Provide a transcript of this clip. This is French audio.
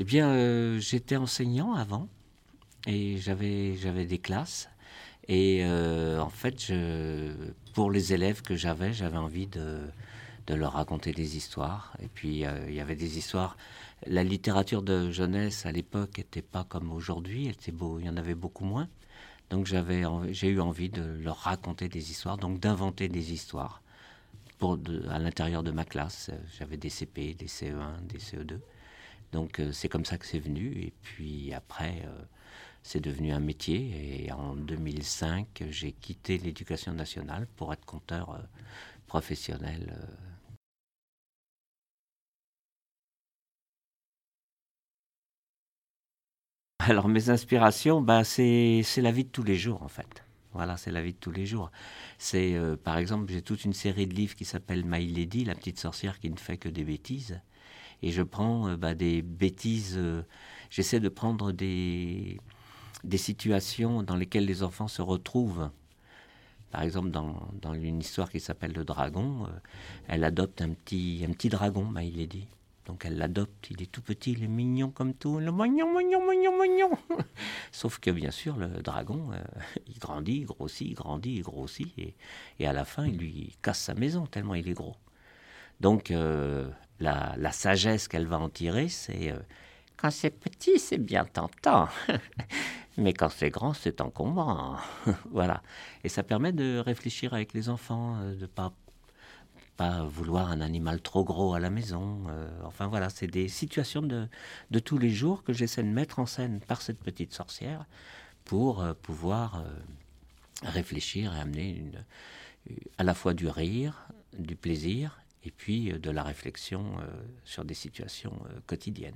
Eh bien, euh, j'étais enseignant avant et j'avais j'avais des classes. Et euh, en fait, pour les élèves que j'avais, j'avais envie de, de leur raconter des histoires. Et puis, euh, il y avait des histoires. La littérature de jeunesse à l'époque n'était pas comme aujourd'hui. Beau, il y en avait beaucoup moins. Donc, j'avais, j'ai eu envie de leur raconter des histoires, donc d'inventer des histoires pour à l'intérieur de ma classe. J'avais des CP, des CE1, des CE2. Donc, euh, c'est comme ça que c'est venu. Et puis après. euh, c'est devenu un métier et en 2005, j'ai quitté l'éducation nationale pour être compteur euh, professionnel. Alors mes inspirations, bah, c'est la vie de tous les jours en fait. Voilà, c'est la vie de tous les jours. C'est par exemple, j'ai toute une série de livres qui s'appelle My Lady, la petite sorcière qui ne fait que des bêtises. Et je prends euh, bah, des bêtises. euh, J'essaie de prendre des des situations dans lesquelles les enfants se retrouvent. Par exemple, dans, dans une histoire qui s'appelle Le Dragon, euh, elle adopte un petit, un petit dragon, My Lady. Donc elle l'adopte, il est tout petit, il est mignon comme tout, le mignon, mignon, mignon, mignon. Sauf que bien sûr, le dragon, il grandit, il grossit, il grandit, il grossit, et, et à la fin, il lui casse sa maison tellement il est gros. Donc la, la sagesse qu'elle va en tirer, c'est euh, quand c'est petit, c'est bien tentant. Mais quand c'est grand, c'est encombrant. voilà. Et ça permet de réfléchir avec les enfants, euh, de pas pas vouloir un animal trop gros à la maison. euh, enfin voilà, c'est des situations de, de tous les jours que j'essaie de mettre en scène par cette petite sorcière pour pouvoir réfléchir et amener à la fois du rire, du plaisir et puis euh, de la réflexion euh, sur des situations euh, quotidiennes.